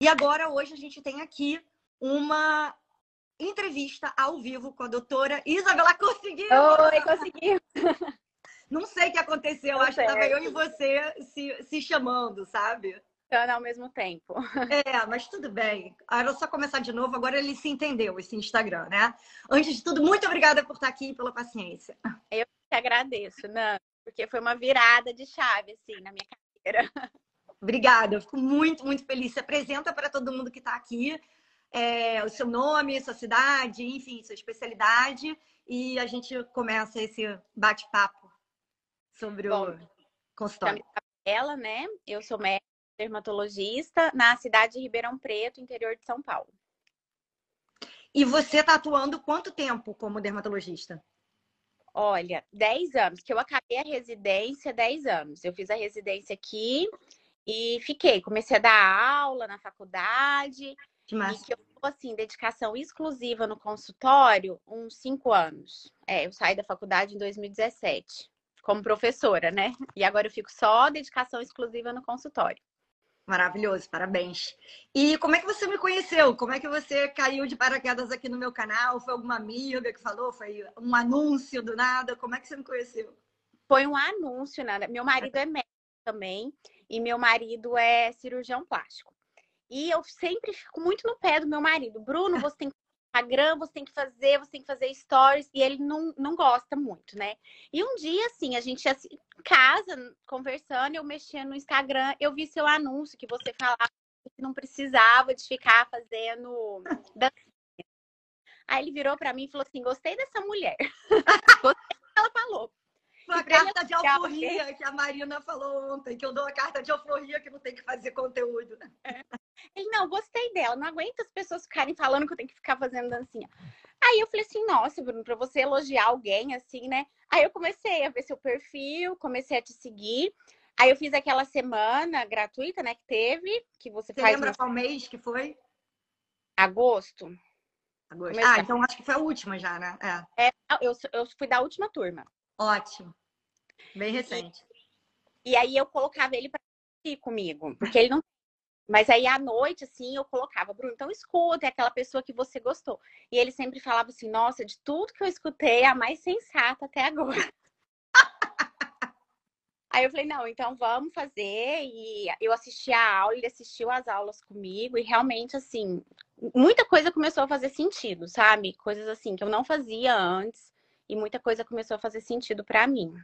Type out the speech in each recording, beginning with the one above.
E agora, hoje, a gente tem aqui uma entrevista ao vivo com a doutora Isabela. Conseguiu! Oi, conseguiu! Não sei o que aconteceu, Tô acho certo. que estava eu e você se, se chamando, sabe? ao mesmo tempo. É, mas tudo bem. Era só começar de novo, agora ele se entendeu, esse Instagram, né? Antes de tudo, muito obrigada por estar aqui e pela paciência. Eu que agradeço, Nana, porque foi uma virada de chave, assim, na minha carreira. Obrigada, eu fico muito, muito feliz. Se apresenta para todo mundo que está aqui é, o seu nome, sua cidade, enfim, sua especialidade, e a gente começa esse bate-papo sobre Bom, o consultório. Ela, né? Eu sou médica dermatologista na cidade de Ribeirão Preto, interior de São Paulo. E você está atuando quanto tempo como dermatologista? Olha, 10 anos, que eu acabei a residência, 10 anos. Eu fiz a residência aqui e fiquei. Comecei a dar aula na faculdade. Que massa. E que eu assim, dedicação exclusiva no consultório, uns 5 anos. É, eu saí da faculdade em 2017, como professora, né? E agora eu fico só dedicação exclusiva no consultório. Maravilhoso, parabéns. E como é que você me conheceu? Como é que você caiu de paraquedas aqui no meu canal? Foi alguma amiga que falou? Foi um anúncio do nada? Como é que você me conheceu? Foi um anúncio, nada. Meu marido é médico também e meu marido é cirurgião plástico. E eu sempre fico muito no pé do meu marido. Bruno, você tem que Instagram, você tem que fazer, você tem que fazer stories, e ele não, não gosta muito, né? E um dia, assim, a gente assim, em casa, conversando, eu mexia no Instagram, eu vi seu anúncio que você falava que não precisava de ficar fazendo Aí ele virou para mim e falou assim: gostei dessa mulher. gostei do que ela falou. Uma carta de alforria que a Marina falou ontem, que eu dou a carta de alforria que não tem que fazer conteúdo. É. Ele, não, gostei dela, não aguento as pessoas ficarem falando que eu tenho que ficar fazendo dancinha. Aí eu falei assim, nossa, Bruno, pra você elogiar alguém assim, né? Aí eu comecei a ver seu perfil, comecei a te seguir. Aí eu fiz aquela semana gratuita, né, que teve, que você, você faz. lembra qual mês que foi? Agosto. Agosto. Ah, então acho que foi a última já, né? É. é eu, eu fui da última turma. Ótimo. Bem recente. E, e aí eu colocava ele para ir comigo, porque ele não mas aí à noite, assim, eu colocava, Bruno, então escuta, é aquela pessoa que você gostou. E ele sempre falava assim, nossa, de tudo que eu escutei, é a mais sensata até agora. aí eu falei, não, então vamos fazer. E eu assisti a aula, ele assistiu as aulas comigo, e realmente, assim, muita coisa começou a fazer sentido, sabe? Coisas assim que eu não fazia antes, e muita coisa começou a fazer sentido para mim.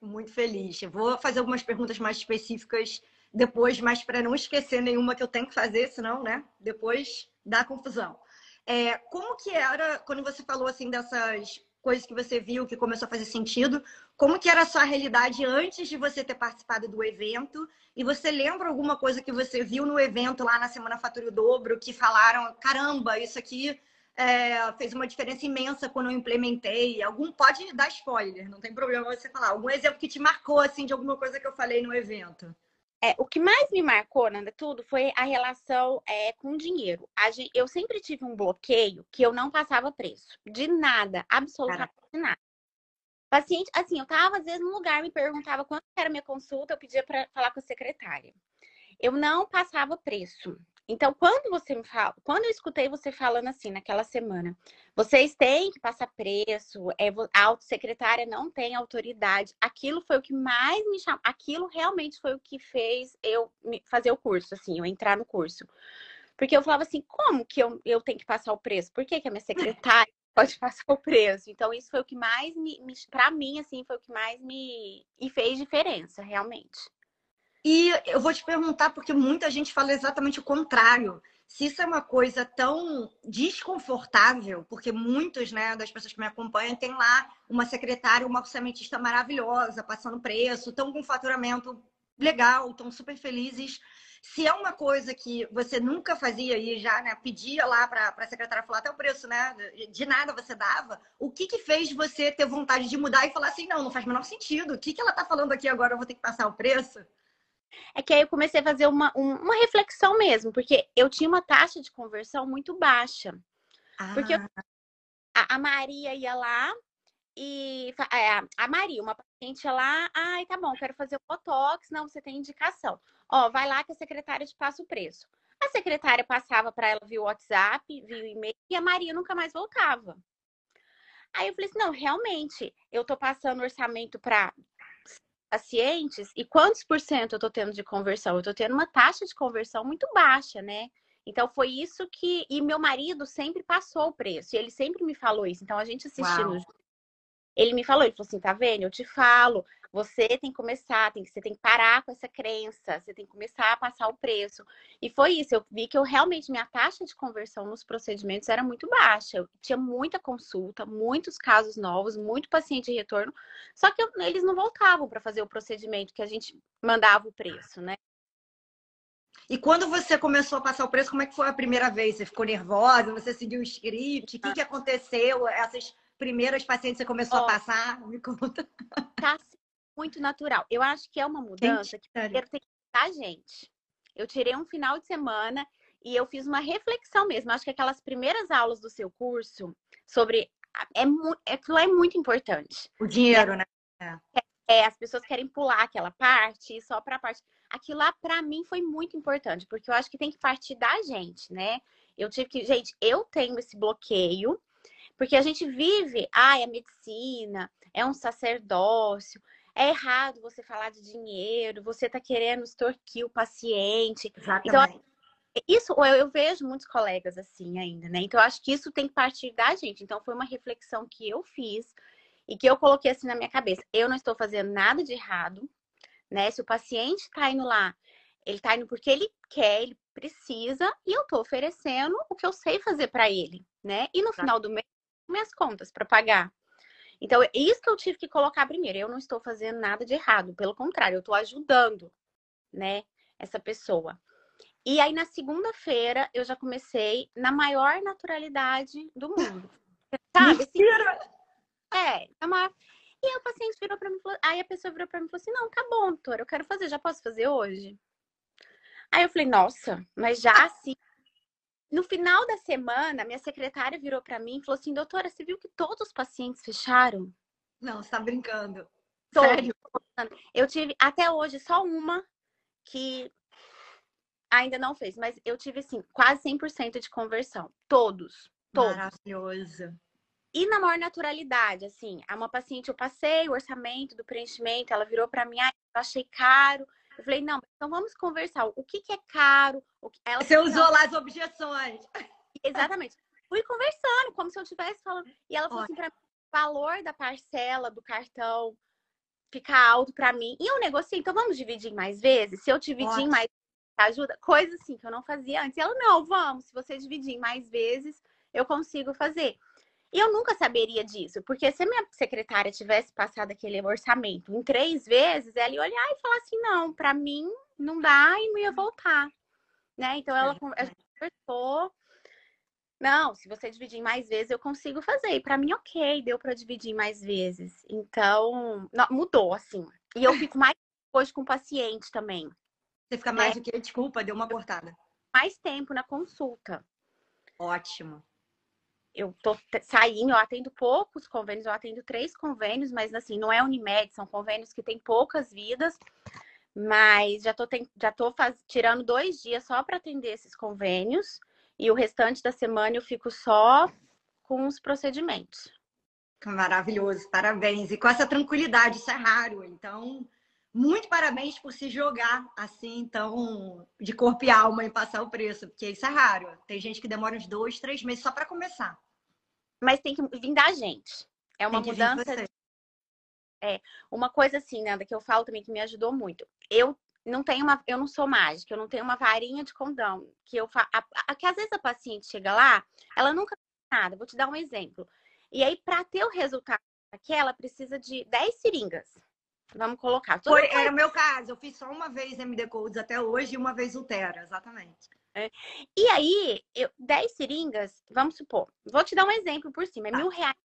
Muito feliz. Eu vou fazer algumas perguntas mais específicas depois, mas para não esquecer nenhuma que eu tenho que fazer, senão, né, depois dá confusão. É, como que era, quando você falou assim dessas coisas que você viu que começou a fazer sentido, como que era a sua realidade antes de você ter participado do evento? E você lembra alguma coisa que você viu no evento lá na Semana Fatura o Dobro que falaram, caramba, isso aqui é, fez uma diferença imensa quando eu implementei. Algum pode dar spoiler, não tem problema você falar. Algum exemplo que te marcou assim de alguma coisa que eu falei no evento? É, o que mais me marcou, Nanda, tudo, foi a relação é, com o dinheiro. Gente, eu sempre tive um bloqueio que eu não passava preço. De nada, absolutamente Caraca. nada. Paciente, assim, eu tava às vezes num lugar, me perguntava quanto era minha consulta, eu pedia para falar com a secretária. Eu não passava preço. Então, quando você me fala, quando eu escutei você falando assim naquela semana, vocês têm que passar preço, é, a autossecretária não tem autoridade, aquilo foi o que mais me chamou, aquilo realmente foi o que fez eu fazer o curso, assim, eu entrar no curso. Porque eu falava assim, como que eu, eu tenho que passar o preço? Por que, que a minha secretária pode passar o preço? Então, isso foi o que mais me, me para mim, assim, foi o que mais me, me fez diferença, realmente. E eu vou te perguntar, porque muita gente fala exatamente o contrário. Se isso é uma coisa tão desconfortável, porque muitos né, das pessoas que me acompanham têm lá uma secretária, uma orçamentista maravilhosa, passando preço, estão com faturamento legal, estão super felizes. Se é uma coisa que você nunca fazia e já né, pedia lá para a secretária falar até o preço, né? De nada você dava, o que, que fez você ter vontade de mudar e falar assim, não, não faz o menor sentido. O que, que ela está falando aqui agora? Eu vou ter que passar o preço? É que aí eu comecei a fazer uma, uma reflexão mesmo, porque eu tinha uma taxa de conversão muito baixa. Ah. Porque eu, a, a, Maria ia lá e é, a Maria, uma paciente ia lá, ai, tá bom, quero fazer o Botox, não, você tem indicação. Ó, vai lá que a secretária te passa o preço. A secretária passava para ela via WhatsApp, via e-mail, e a Maria nunca mais voltava. Aí eu falei assim: não, realmente, eu tô passando orçamento para pacientes e quantos por cento eu tô tendo de conversão? Eu tô tendo uma taxa de conversão muito baixa, né? Então foi isso que. E meu marido sempre passou o preço, e ele sempre me falou isso. Então a gente assistindo. Uau. Ele me falou, ele falou assim: tá vendo? Eu te falo, você tem que começar, tem que, você tem que parar com essa crença, você tem que começar a passar o preço. E foi isso, eu vi que eu realmente, minha taxa de conversão nos procedimentos era muito baixa. Eu tinha muita consulta, muitos casos novos, muito paciente de retorno, só que eu, eles não voltavam para fazer o procedimento que a gente mandava o preço, né? E quando você começou a passar o preço, como é que foi a primeira vez? Você ficou nervosa? Você seguiu o script? O que, que aconteceu? Essas primeiras pacientes você começou oh, a passar? Me conta. Tá muito natural. Eu acho que é uma mudança gente, que primeiro tem que a gente. Eu tirei um final de semana e eu fiz uma reflexão mesmo. Eu acho que aquelas primeiras aulas do seu curso sobre é, é aquilo é muito importante. O dinheiro, né? É. é, as pessoas querem pular aquela parte só para a parte. Aquilo lá para mim foi muito importante, porque eu acho que tem que partir da gente, né? Eu tive que, gente, eu tenho esse bloqueio, porque a gente vive, ai, a medicina, é um sacerdócio, é errado você falar de dinheiro, você está querendo extorquir o paciente. Exatamente. Então, isso eu, eu, vejo muitos colegas assim ainda, né? Então, eu acho que isso tem que partir da gente. Então, foi uma reflexão que eu fiz e que eu coloquei assim na minha cabeça. Eu não estou fazendo nada de errado, né? Se o paciente está indo lá, ele está indo porque ele quer, ele precisa, e eu estou oferecendo o que eu sei fazer para ele, né? E no final do mês, minhas contas para pagar. Então, é isso que eu tive que colocar primeiro. Eu não estou fazendo nada de errado, pelo contrário, eu estou ajudando, né, essa pessoa. E aí, na segunda-feira, eu já comecei na maior naturalidade do mundo. Sabe? Assim, é, é uma... E aí o paciente virou para mim, aí a pessoa virou para mim e falou assim: "Não, tá bom, doutora, eu quero fazer, já posso fazer hoje?" Aí eu falei: "Nossa, mas já assim no final da semana, minha secretária virou para mim e falou assim: doutora, você viu que todos os pacientes fecharam? Não, você tá brincando. Todos. Sério? Eu tive até hoje só uma que ainda não fez, mas eu tive assim, quase 100% de conversão. Todos. Todos. Maravilhoso. E na maior naturalidade, assim, a uma paciente eu passei o orçamento do preenchimento, ela virou para mim, ah, eu achei caro. Eu falei, não, então vamos conversar. O que, que é caro? O que... Ela Você falou, usou lá as objeções. Exatamente. Fui conversando, como se eu estivesse falando. E ela falou Olha. assim mim, o valor da parcela do cartão fica alto para mim. E eu negociei, então vamos dividir em mais vezes? Se eu dividir Ótimo. em mais ajuda, coisa assim que eu não fazia antes. E ela, não, vamos, se você dividir em mais vezes, eu consigo fazer. E eu nunca saberia disso, porque se a minha secretária tivesse passado aquele orçamento em três vezes, ela ia olhar e falar assim: não, para mim não dá e não ia voltar. Né? Então ela, conversou. Não, se você dividir mais vezes, eu consigo fazer. E para mim, ok, deu para dividir mais vezes. Então, não, mudou, assim. E eu fico mais hoje com o paciente também. Você fica mais né? do que, desculpa, deu uma cortada. Mais tempo na consulta. Ótimo eu tô saindo, eu atendo poucos convênios, eu atendo três convênios, mas assim, não é Unimed, são convênios que têm poucas vidas, mas já tô, tem, já tô faz, tirando dois dias só para atender esses convênios, e o restante da semana eu fico só com os procedimentos. Maravilhoso, parabéns. E com essa tranquilidade, isso é raro. Então, muito parabéns por se jogar assim, então, de corpo e alma e passar o preço, porque isso é raro. Tem gente que demora uns dois, três meses só para começar. Mas tem que vir da gente. É uma mudança. De... É uma coisa assim, Nanda, que eu falo também que me ajudou muito. Eu não tenho uma, eu não sou mágica, eu não tenho uma varinha de condão que eu fa... a, a, que às vezes a paciente chega lá, ela nunca fez nada. Vou te dar um exemplo. E aí para ter o resultado aquela precisa de 10 seringas. Vamos colocar. Foi, era o meu caso. Eu fiz só uma vez MD Codes até hoje e uma vez Ultera, exatamente. É. E aí, eu, 10 seringas, vamos supor, vou te dar um exemplo por cima, é tá. mil reais.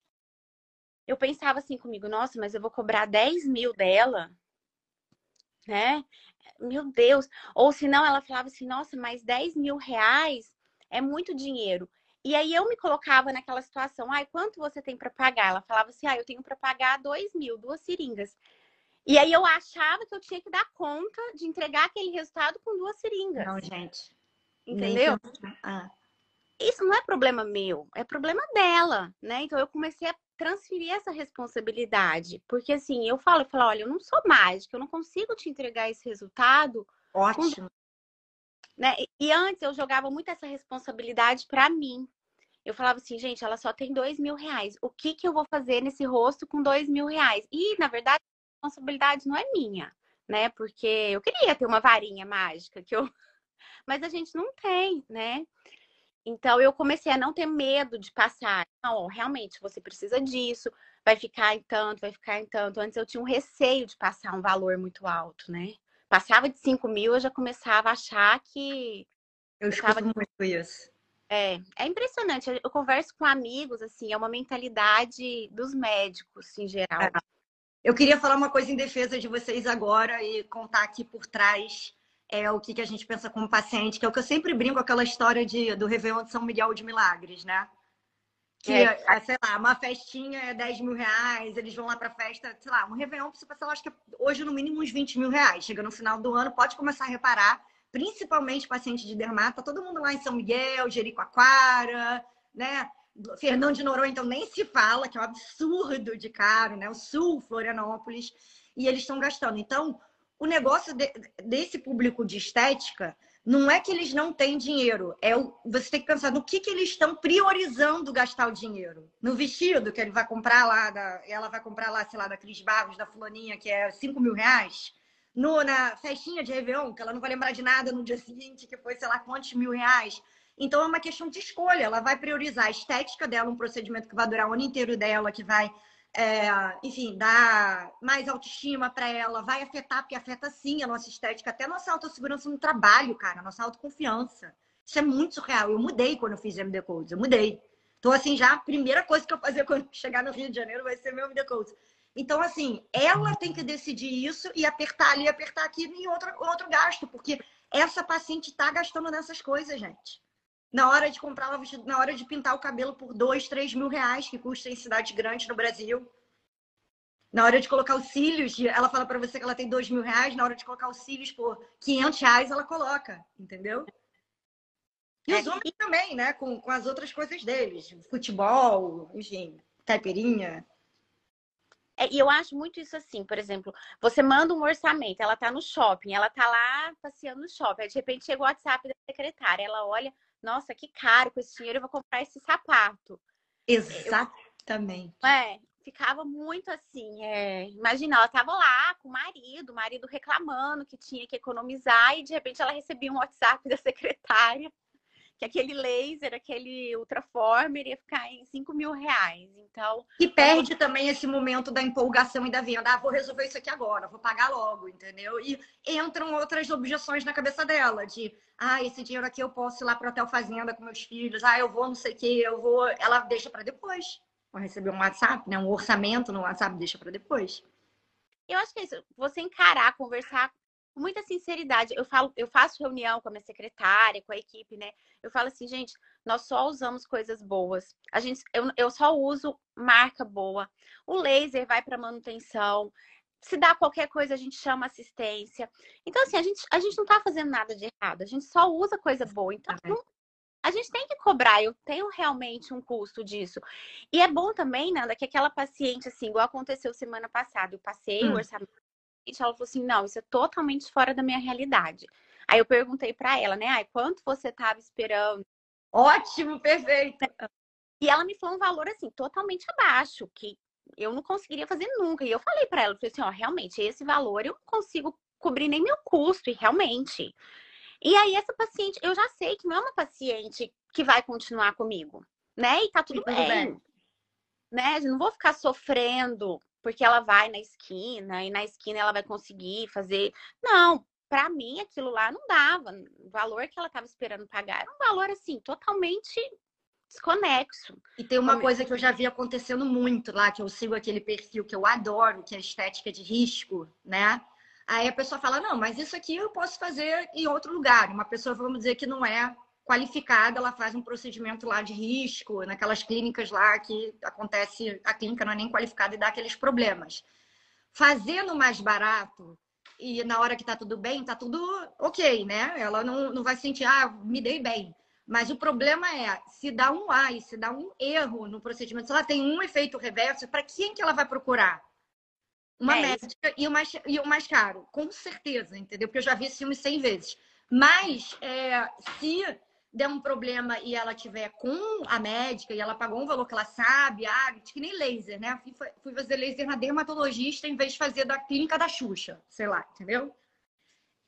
Eu pensava assim comigo, nossa, mas eu vou cobrar 10 mil dela, né? Meu Deus. Ou se não, ela falava assim, nossa, mas 10 mil reais é muito dinheiro. E aí eu me colocava naquela situação, ai, quanto você tem para pagar? Ela falava assim, ah, eu tenho para pagar 2 mil, duas seringas. E aí eu achava que eu tinha que dar conta de entregar aquele resultado com duas seringas. Não, gente. Entendeu? Ah. Isso não é problema meu, é problema dela, né? Então eu comecei a transferir essa responsabilidade. Porque assim, eu falo, eu falo, olha, eu não sou mágica, eu não consigo te entregar esse resultado. Ótimo. Com... Né? E antes eu jogava muito essa responsabilidade para mim. Eu falava assim, gente, ela só tem dois mil reais. O que, que eu vou fazer nesse rosto com dois mil reais? E, na verdade, responsabilidade não é minha, né? Porque eu queria ter uma varinha mágica, que eu... mas a gente não tem, né? Então eu comecei a não ter medo de passar. Não, realmente você precisa disso, vai ficar em tanto, vai ficar em tanto. Antes eu tinha um receio de passar um valor muito alto, né? Passava de 5 mil, eu já começava a achar que. Eu escuto tava... muito isso. É, é impressionante. Eu converso com amigos, assim, é uma mentalidade dos médicos em geral. É. Eu queria falar uma coisa em defesa de vocês agora e contar aqui por trás é o que, que a gente pensa como paciente, que é o que eu sempre brinco aquela história de, do Réveillon de São Miguel de Milagres, né? Que, é. é sei lá, uma festinha é 10 mil reais, eles vão lá pra festa, sei lá, um Réveillon precisa passar, acho que hoje no mínimo uns 20 mil reais. Chega no final do ano, pode começar a reparar, principalmente paciente de dermato, tá todo mundo lá em São Miguel, Jericoacoara, né? Fernando de Noronha, então nem se fala, que é um absurdo de caro, né? O Sul, Florianópolis, e eles estão gastando. Então, o negócio de, desse público de estética não é que eles não têm dinheiro, é o, você tem que pensar no que, que eles estão priorizando gastar o dinheiro. No vestido que ele vai comprar lá, da, ela vai comprar lá, sei lá, da Cris Barros, da fulaninha, que é 5 mil reais. No, na festinha de Réveillon, que ela não vai lembrar de nada no dia seguinte, que foi, sei lá, quantos mil reais. Então é uma questão de escolha. Ela vai priorizar a estética dela, um procedimento que vai durar o ano inteiro dela, que vai é, enfim, dar mais autoestima para ela, vai afetar, porque afeta sim a nossa estética, até a nossa autossegurança no trabalho, cara, a nossa autoconfiança. Isso é muito surreal. Eu mudei quando eu fiz MD Codes, eu mudei. Então, assim, já a primeira coisa que eu fazer quando chegar no Rio de Janeiro vai ser meu MD Codes. Então, assim, ela tem que decidir isso e apertar ali, apertar aqui em outro, outro gasto, porque essa paciente está gastando nessas coisas, gente na hora de comprar vestido, na hora de pintar o cabelo por dois, três mil reais, que custa em cidade grande no Brasil. Na hora de colocar os cílios, ela fala para você que ela tem dois mil reais, na hora de colocar os cílios por 500 reais, ela coloca, entendeu? E os é, homens também, né? Com, com as outras coisas deles. Futebol, enfim, caipirinha. É, e eu acho muito isso assim, por exemplo, você manda um orçamento, ela tá no shopping, ela tá lá passeando no shopping, aí de repente chega o WhatsApp da secretária, ela olha, nossa, que caro, com esse dinheiro eu vou comprar esse sapato. Exatamente. Eu, é, ficava muito assim. É, imagina, ela estava lá com o marido, o marido reclamando que tinha que economizar, e de repente ela recebia um WhatsApp da secretária que aquele laser, aquele ultraformer ia ficar em 5 mil reais. Então. E perde também esse momento da empolgação e da venda. Ah, vou resolver isso aqui agora, vou pagar logo, entendeu? E entram outras objeções na cabeça dela, de ah, esse dinheiro aqui eu posso ir lá para hotel fazenda com meus filhos, ah, eu vou não sei o que, eu vou. Ela deixa para depois. Vou receber um WhatsApp, né? Um orçamento no WhatsApp, deixa para depois. Eu acho que é isso. Você encarar, conversar com muita sinceridade. Eu falo, eu faço reunião com a minha secretária, com a equipe, né? Eu falo assim, gente, nós só usamos coisas boas. A gente, eu, eu só uso marca boa. O laser vai para manutenção. Se dá qualquer coisa, a gente chama assistência. Então, assim, a gente, a gente não tá fazendo nada de errado. A gente só usa coisa boa. Então, não, a gente tem que cobrar. Eu tenho realmente um custo disso. E é bom também, Nanda, que aquela paciente, assim, igual aconteceu semana passada, eu passei hum. o orçamento ela falou assim: não, isso é totalmente fora da minha realidade. Aí eu perguntei para ela, né? Ai, quanto você estava esperando? Ótimo, perfeito. E ela me falou um valor assim, totalmente abaixo, que eu não conseguiria fazer nunca. E eu falei para ela, eu falei assim, ó, realmente, esse valor eu não consigo cobrir nem meu custo, e realmente. E aí, essa paciente, eu já sei que não é uma paciente que vai continuar comigo, né? E tá tudo, tudo bem. bem. Né? Eu não vou ficar sofrendo porque ela vai na esquina e na esquina ela vai conseguir fazer. Não, para mim aquilo lá não dava. O valor que ela estava esperando pagar era um valor assim totalmente desconexo. E tem uma coisa que eu já vi acontecendo muito lá, que eu sigo aquele perfil que eu adoro, que é a estética de risco, né? Aí a pessoa fala: "Não, mas isso aqui eu posso fazer em outro lugar". Uma pessoa vamos dizer que não é qualificada, ela faz um procedimento lá de risco, naquelas clínicas lá que acontece, a clínica não é nem qualificada e dá aqueles problemas. Fazendo mais barato, e na hora que tá tudo bem, tá tudo ok, né? Ela não, não vai sentir, ah, me dei bem. Mas o problema é, se dá um ai, se dá um erro no procedimento, se ela tem um efeito reverso, para quem que ela vai procurar? Uma é médica e o, mais, e o mais caro, com certeza, entendeu? Porque eu já vi esse filme 100 vezes. Mas é, se der um problema e ela tiver com a médica e ela pagou um valor que ela sabe, ah, que nem laser, né? Fui, fazer laser na dermatologista em vez de fazer da clínica da Xuxa, sei lá, entendeu?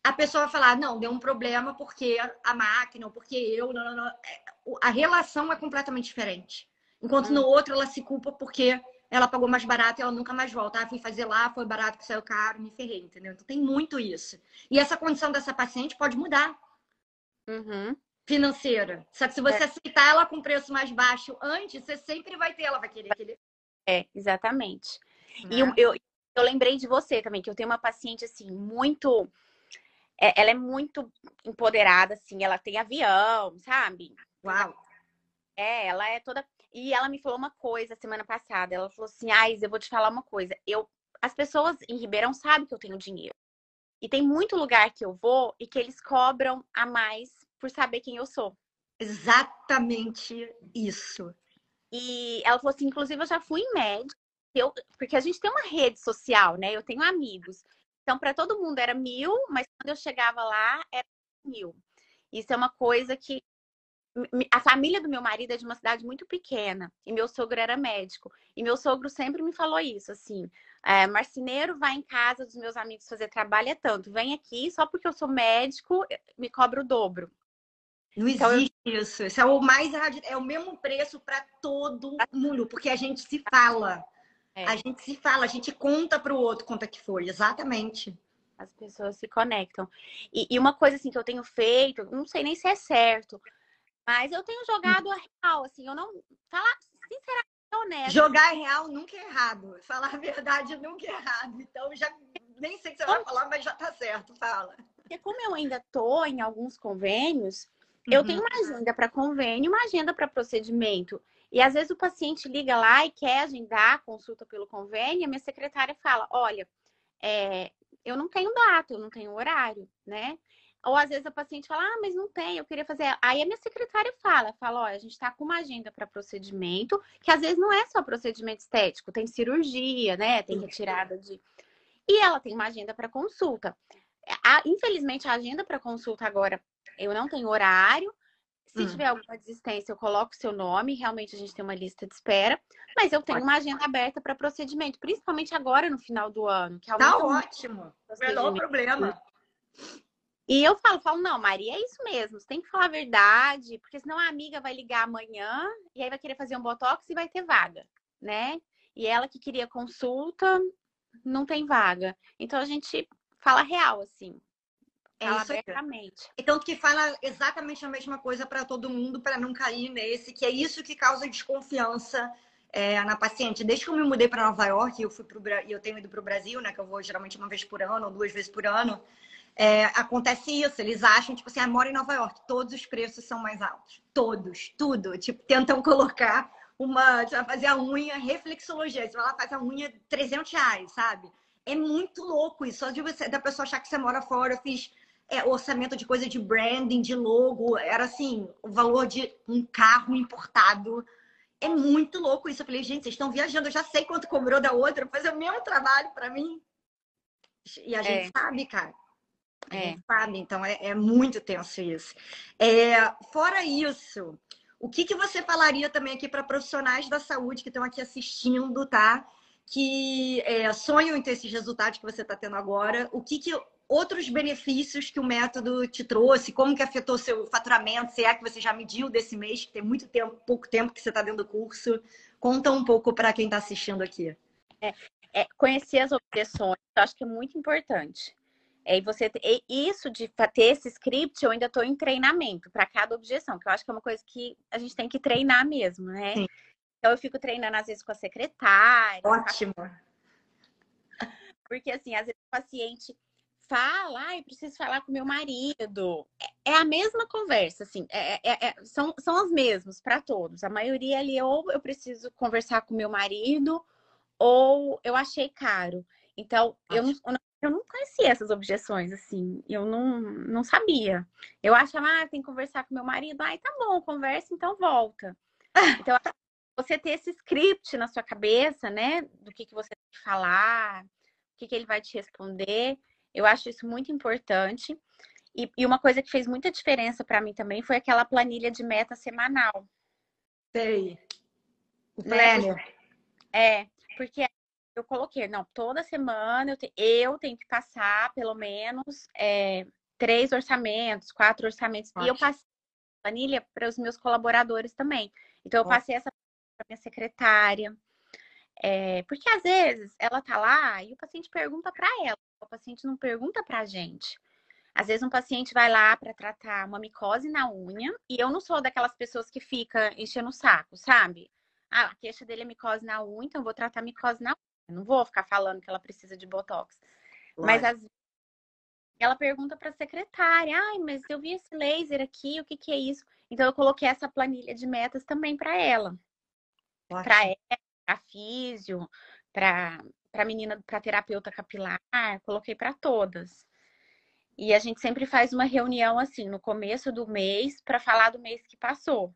A pessoa vai falar, não, deu um problema porque a máquina, ou porque eu, não, não, não. É, a relação é completamente diferente. Enquanto hum. no outro ela se culpa porque ela pagou mais barato e ela nunca mais volta. Ah, fui fazer lá, foi barato que saiu caro, me ferrei, entendeu? Então tem muito isso. E essa condição dessa paciente pode mudar. Uhum. Financeira. Só que se você é. aceitar ela com preço mais baixo antes, você sempre vai ter, ela vai querer aquele. É, exatamente. E eu, né? eu, eu lembrei de você também, que eu tenho uma paciente assim, muito. É, ela é muito empoderada, assim, ela tem avião, sabe? Uau! É, ela é toda e ela me falou uma coisa semana passada. Ela falou assim: Ais, eu vou te falar uma coisa. Eu, as pessoas em Ribeirão sabem que eu tenho dinheiro. E tem muito lugar que eu vou e que eles cobram a mais por saber quem eu sou. Exatamente isso. E ela falou assim: inclusive, eu já fui em médico, eu, porque a gente tem uma rede social, né? Eu tenho amigos. Então, para todo mundo era mil, mas quando eu chegava lá, era mil. Isso é uma coisa que a família do meu marido é de uma cidade muito pequena e meu sogro era médico. E meu sogro sempre me falou isso, assim, é, marceneiro vai em casa dos meus amigos fazer trabalho é tanto, vem aqui só porque eu sou médico, me cobra o dobro. Não então, existe eu... isso. Isso é o mais é o mesmo preço para todo mundo, porque a gente se fala. É. A gente se fala, a gente conta para o outro quanto é que foi, exatamente. As pessoas se conectam. E, e, uma coisa assim que eu tenho feito, não sei nem se é certo, mas eu tenho jogado a real, assim, eu não. Falar sinceramente honesto. Jogar real nunca é errado. Falar a verdade nunca é errado. Então já nem sei o que você vai falar, mas já tá certo, fala. Porque como eu ainda tô em alguns convênios, uhum. eu tenho uma agenda para convênio, uma agenda para procedimento. E às vezes o paciente liga lá e quer agendar a consulta pelo convênio, e a minha secretária fala: olha, é, eu não tenho data, eu não tenho horário, né? Ou às vezes a paciente fala, ah, mas não tem, eu queria fazer. Aí a minha secretária fala, fala, olha, a gente está com uma agenda para procedimento, que às vezes não é só procedimento estético, tem cirurgia, né? Tem retirada de. E ela tem uma agenda para consulta. A, infelizmente, a agenda para consulta agora, eu não tenho horário. Se hum. tiver alguma desistência, eu coloco seu nome. Realmente a gente tem uma lista de espera. Mas eu tenho uma agenda aberta para procedimento, principalmente agora no final do ano. Que tá ótimo. Menor problema. E eu falo, falo, não, Maria, é isso mesmo, você tem que falar a verdade, porque senão a amiga vai ligar amanhã e aí vai querer fazer um botox e vai ter vaga, né? E ela que queria consulta, não tem vaga. Então a gente fala real, assim. É fala abertamente. Então, que fala exatamente a mesma coisa para todo mundo, para não cair nesse, que é isso que causa desconfiança é, na paciente. Desde que eu me mudei para Nova York, eu fui pro, eu tenho ido para o Brasil, né? Que eu vou geralmente uma vez por ano ou duas vezes por ano é, acontece isso. Eles acham, tipo assim, ah, mora em Nova York, todos os preços são mais altos. Todos, tudo. Tipo, tentam colocar uma. Você vai fazer a unha, reflexologia. Você vai lá, faz a unha 300 reais, sabe? É muito louco isso. Só de você, da pessoa achar que você mora fora, eu fiz é, orçamento de coisa de branding, de logo. Era assim, o valor de um carro importado. É muito louco isso. Eu falei, gente, vocês estão viajando, eu já sei quanto cobrou da outra, fazer o mesmo trabalho para mim. E a gente é. sabe, cara. É. Sabe? Então é, é, muito tenso isso. É, fora isso, o que, que você falaria também aqui para profissionais da saúde que estão aqui assistindo, tá? Que é, sonham em ter esses resultados que você está tendo agora. O que, que outros benefícios que o método te trouxe? Como que afetou seu faturamento? Se é que você já mediu desse mês, que tem muito tempo, pouco tempo que você está dentro do curso. Conta um pouco para quem está assistindo aqui. É, é, conhecer as objeções, eu acho que é muito importante. É, e você e isso de ter esse script, eu ainda estou em treinamento para cada objeção, que eu acho que é uma coisa que a gente tem que treinar mesmo, né? Sim. Então eu fico treinando às vezes com a secretária. Ótimo. Porque assim, às vezes o paciente fala, ai, preciso falar com meu marido. É, é a mesma conversa, assim, é, é, é são, são as mesmas para todos. A maioria ali, ou eu preciso conversar com meu marido, ou eu achei caro. Então, eu não, eu não eu não conhecia essas objeções, assim, eu não, não sabia. Eu achava, ah, tem que conversar com meu marido, ai, tá bom, conversa, então volta. Então, você ter esse script na sua cabeça, né, do que, que você tem que falar, o que, que ele vai te responder, eu acho isso muito importante. E, e uma coisa que fez muita diferença para mim também foi aquela planilha de meta semanal. Sei. O né? planner. É, porque eu coloquei, não, toda semana eu, te, eu tenho que passar pelo menos é, três orçamentos, quatro orçamentos. Ótimo. E eu passei a planilha para os meus colaboradores também. Então, eu passei essa para minha secretária. É, porque às vezes ela tá lá e o paciente pergunta para ela, o paciente não pergunta para a gente. Às vezes um paciente vai lá para tratar uma micose na unha e eu não sou daquelas pessoas que fica enchendo o saco, sabe? Ah, a queixa dele é micose na unha, então eu vou tratar micose na unha. Não vou ficar falando que ela precisa de botox. Mas às vezes ela pergunta para a secretária: "Ai, mas eu vi esse laser aqui, o que que é isso?" Então eu coloquei essa planilha de metas também para ela. Para ela, para físio, para para menina, para terapeuta capilar, coloquei para todas. E a gente sempre faz uma reunião assim no começo do mês para falar do mês que passou.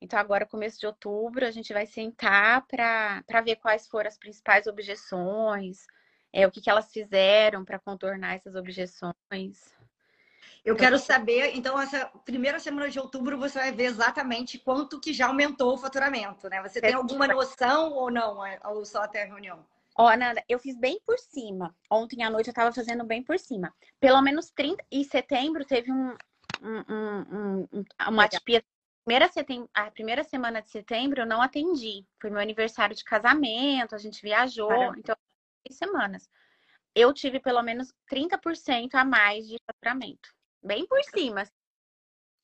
Então, agora, começo de outubro, a gente vai sentar para ver quais foram as principais objeções, é, o que, que elas fizeram para contornar essas objeções. Eu então, quero saber, então, essa primeira semana de outubro, você vai ver exatamente quanto que já aumentou o faturamento, né? Você tem alguma noção ou não, ou só até a reunião? Ó, Nanda, eu fiz bem por cima. Ontem à noite eu tava fazendo bem por cima. Pelo menos 30. E setembro teve um, um, um, um uma atipia. Primeira setembro, a primeira semana de setembro eu não atendi. Foi meu aniversário de casamento, a gente viajou. Caramba. Então, três semanas. Eu tive pelo menos 30% a mais de faturamento. Bem por cima.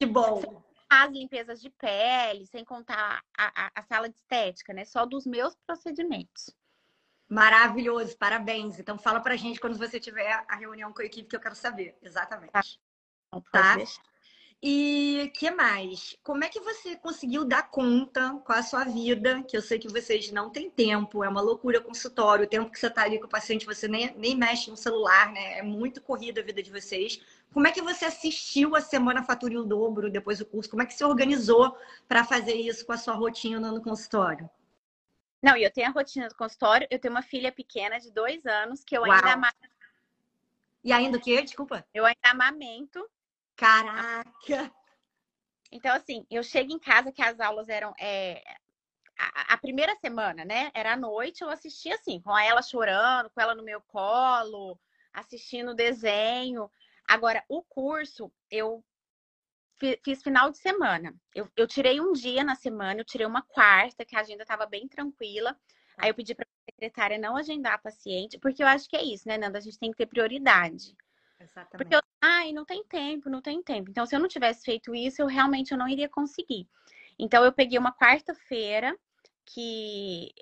Que bom. As limpezas de pele, sem contar a, a, a sala de estética, né? Só dos meus procedimentos. Maravilhoso, parabéns. Então fala pra gente quando você tiver a reunião com a equipe que eu quero saber. Exatamente. Tá. tá? E que mais? Como é que você conseguiu dar conta com a sua vida? Que eu sei que vocês não têm tempo, é uma loucura consultório. O tempo que você está ali com o paciente, você nem, nem mexe no celular, né? É muito corrida a vida de vocês. Como é que você assistiu a Semana Fatura o Dobro depois do curso? Como é que você organizou para fazer isso com a sua rotina no consultório? Não, e eu tenho a rotina do consultório, eu tenho uma filha pequena de dois anos que eu Uau. ainda E ainda o quê? Desculpa. Eu ainda amamento. Caraca! Então, assim, eu chego em casa que as aulas eram. É, a, a, primeira semana, né? Era à noite, eu assistia assim, com ela chorando, com ela no meu colo, assistindo desenho. Agora, o curso, eu fiz final de semana. Eu, eu tirei um dia na semana, eu tirei uma quarta, que a agenda estava bem tranquila. Aí eu pedi para a secretária não agendar a paciente, porque eu acho que é isso, né, Nanda? A gente tem que ter prioridade. Exatamente. Porque eu, ai, não tem tempo, não tem tempo. Então, se eu não tivesse feito isso, eu realmente eu não iria conseguir. Então, eu peguei uma quarta-feira que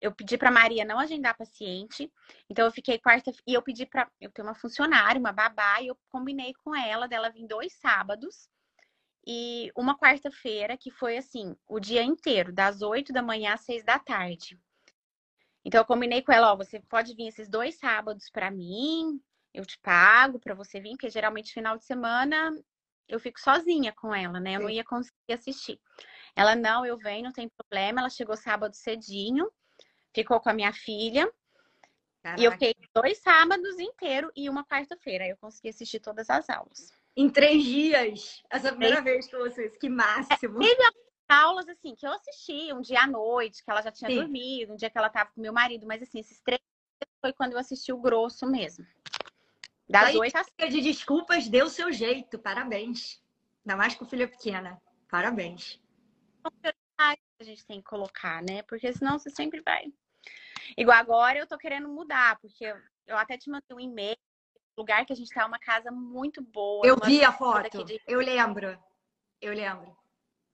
eu pedi para Maria não agendar paciente. Então eu fiquei quarta e eu pedi para eu ter uma funcionária, uma babá, e eu combinei com ela dela vir dois sábados e uma quarta-feira que foi assim, o dia inteiro, das 8 da manhã às 6 da tarde. Então eu combinei com ela, ó, você pode vir esses dois sábados para mim, eu te pago para você vir, porque geralmente final de semana eu fico sozinha com ela, né? Eu Sim. não ia conseguir assistir. Ela não, eu venho, não tem problema. Ela chegou sábado cedinho, ficou com a minha filha. Caraca. E eu fiquei dois sábados inteiros e uma quarta-feira. Eu consegui assistir todas as aulas. Em três dias. Essa é a primeira vez com vocês. Que máximo. É, teve aulas, assim, que eu assisti um dia à noite, que ela já tinha Sim. dormido, um dia que ela tava com meu marido. Mas, assim, esses três dias foi quando eu assisti o grosso mesmo. Das oito às... de desculpas deu o seu jeito. Parabéns. Ainda mais com filha pequena. Parabéns. A gente tem que colocar, né? Porque senão você sempre vai. Igual agora eu tô querendo mudar, porque eu até te mandei um e-mail lugar que a gente tá é uma casa muito boa. Eu vi a foto. De... Eu lembro. Eu lembro.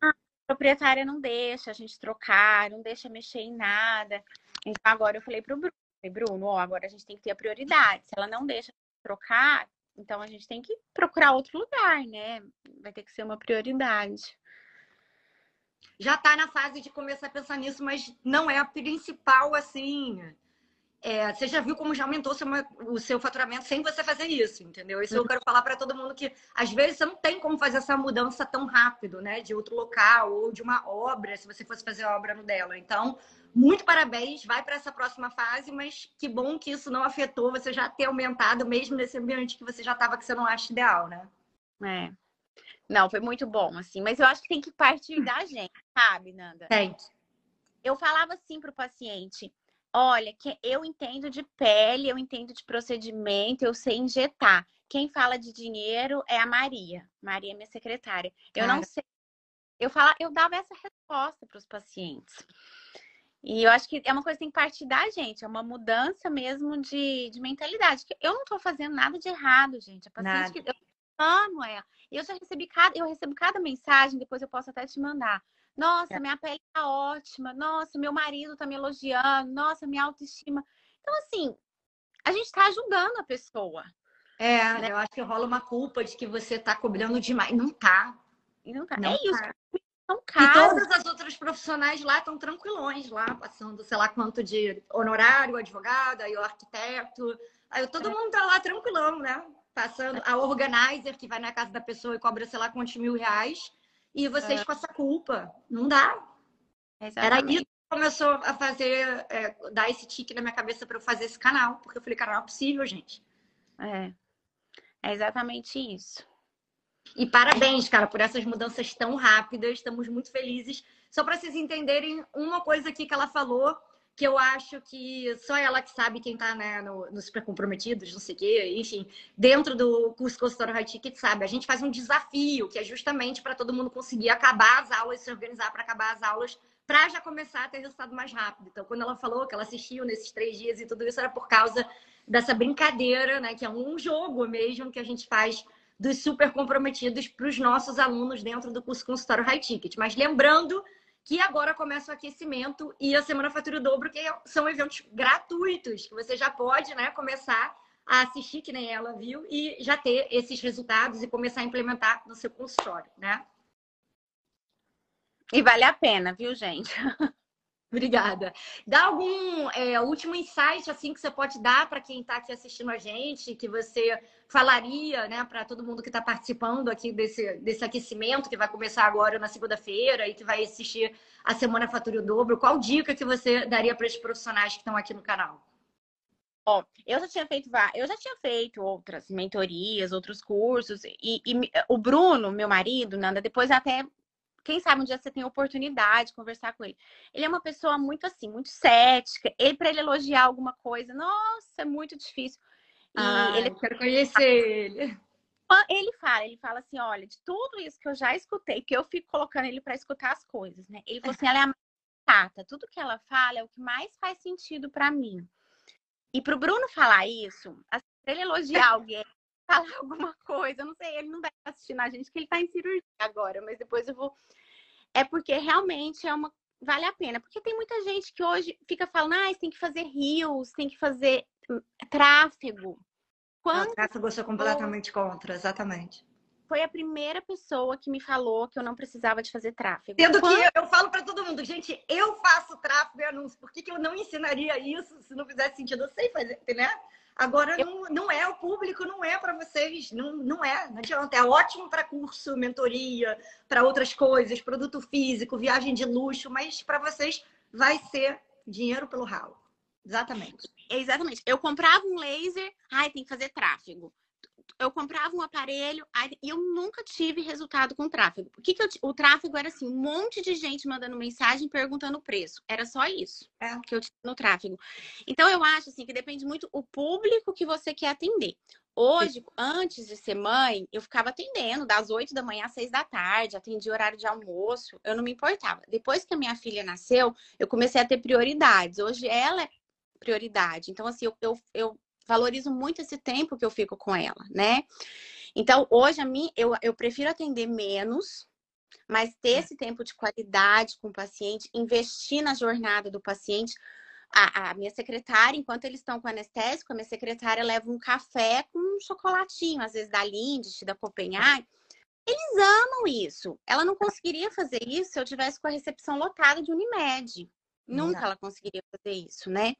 A proprietária não deixa a gente trocar, não deixa mexer em nada. Então agora eu falei pro Bruno, Bruno, ó, agora a gente tem que ter a prioridade. Se ela não deixa trocar, então a gente tem que procurar outro lugar, né? Vai ter que ser uma prioridade. Já tá na fase de começar a pensar nisso, mas não é a principal, assim é, você já viu como já aumentou seu, o seu faturamento sem você fazer isso, entendeu? Isso uhum. eu quero falar para todo mundo que às vezes você não tem como fazer essa mudança tão rápido, né? De outro local ou de uma obra, se você fosse fazer a obra no dela. Então, muito parabéns, vai para essa próxima fase, mas que bom que isso não afetou você já ter aumentado, mesmo nesse ambiente que você já estava que você não acha ideal, né? É. Não, foi muito bom, assim, mas eu acho que tem que partir da gente, sabe, Nanda? Tem. Eu falava assim para o paciente Olha, que eu entendo de pele, eu entendo de procedimento, eu sei injetar. Quem fala de dinheiro é a Maria. Maria é minha secretária. Eu não sei. Eu fala, eu dava essa resposta para os pacientes. E eu acho que é uma coisa que tem que partir da gente, é uma mudança mesmo de, de mentalidade. Eu não estou fazendo nada de errado, gente. A paciente nada. que eu amo ela. Eu já recebi cada, eu recebo cada mensagem, depois eu posso até te mandar. Nossa, é. minha pele tá ótima. Nossa, meu marido tá me elogiando. Nossa, minha autoestima. Então, assim, a gente tá ajudando a pessoa. É, né? eu acho que rola uma culpa de que você tá cobrando demais. Não tá. Não tá. Não é tá. isso. E todas as outras profissionais lá estão tranquilões lá, passando, sei lá, quanto de honorário, advogado, aí o arquiteto. Aí todo é. mundo tá lá tranquilão, né? Passando a organizer que vai na casa da pessoa e cobra, sei lá, quantos mil reais e vocês é. com essa culpa. Não dá. Exatamente. Era isso que começou a fazer, é, dar esse tique na minha cabeça para eu fazer esse canal, porque eu falei, cara, não é possível, gente. É. É exatamente isso. E parabéns, cara, por essas mudanças tão rápidas. Estamos muito felizes. Só para vocês entenderem uma coisa aqui que ela falou que eu acho que só ela que sabe quem está né, no, no, Super Comprometidos, não sei o quê, enfim, dentro do curso Consultório High Ticket, sabe? A gente faz um desafio, que é justamente para todo mundo conseguir acabar as aulas, se organizar para acabar as aulas, para já começar a ter resultado mais rápido. Então, quando ela falou que ela assistiu nesses três dias e tudo isso, era por causa dessa brincadeira, né? Que é um jogo mesmo que a gente faz dos super comprometidos para os nossos alunos dentro do curso Consultório High Ticket. Mas lembrando que agora começa o aquecimento e a Semana Fatura Dobro, que são eventos gratuitos, que você já pode né, começar a assistir, que nem ela viu, e já ter esses resultados e começar a implementar no seu consultório, né? E vale a pena, viu, gente? Obrigada. Dá algum é, último insight assim que você pode dar para quem está aqui assistindo a gente, que você falaria, né, para todo mundo que está participando aqui desse, desse aquecimento que vai começar agora na segunda-feira e que vai assistir a Semana Fatura o Dobro? Qual dica que você daria para esses profissionais que estão aqui no canal? Ó, eu já tinha feito eu já tinha feito outras mentorias, outros cursos e, e o Bruno, meu marido, Nanda, depois até quem sabe um dia você tem oportunidade de conversar com ele. Ele é uma pessoa muito assim, muito cética. Ele, para ele elogiar alguma coisa, nossa, é muito difícil. E ah, ele... quero conhecer ele. Ele fala, ele fala assim, olha, de tudo isso que eu já escutei, que eu fico colocando ele para escutar as coisas, né? Ele falou assim, ela é a mais chata. Tudo que ela fala é o que mais faz sentido para mim. E pro Bruno falar isso, assim, pra ele elogiar alguém, falar alguma coisa. Eu não sei, ele não vai assistir na gente, que ele tá em cirurgia agora, mas depois eu vou. É porque realmente é uma. Vale a pena. Porque tem muita gente que hoje fica falando, ah, tem que fazer rios, tem que fazer hum, tráfego. Quando... Tráfego eu sou completamente contra, exatamente. Foi a primeira pessoa que me falou que eu não precisava de fazer tráfego. Sendo Quando... que eu, eu falo para todo mundo, gente, eu faço tráfego e anúncio. Por que, que eu não ensinaria isso se não fizesse sentido? Eu sei fazer, né? Agora, não, não é, o público não é para vocês, não, não é, não adianta. É ótimo para curso, mentoria, para outras coisas, produto físico, viagem de luxo, mas para vocês vai ser dinheiro pelo ralo. Exatamente. Exatamente. Eu comprava um laser, ai, tem que fazer tráfego eu comprava um aparelho e eu nunca tive resultado com tráfego. O que, que eu, o tráfego era assim, um monte de gente mandando mensagem perguntando o preço. Era só isso é. que eu tinha no tráfego. Então eu acho assim que depende muito o público que você quer atender. Hoje, antes de ser mãe, eu ficava atendendo das 8 da manhã às 6 da tarde, atendia horário de almoço, eu não me importava. Depois que a minha filha nasceu, eu comecei a ter prioridades. Hoje ela é prioridade. Então, assim, eu, eu, eu valorizo muito esse tempo que eu fico com ela, né? Então, hoje, a mim, eu, eu prefiro atender menos, mas ter é. esse tempo de qualidade com o paciente, investir na jornada do paciente. A, a minha secretária, enquanto eles estão com anestésico, a minha secretária leva um café com um chocolatinho, às vezes da Lindt, da Copenhague. Eles amam isso. Ela não conseguiria fazer isso se eu tivesse com a recepção lotada de Unimed. Nunca ela conseguiria fazer isso, né?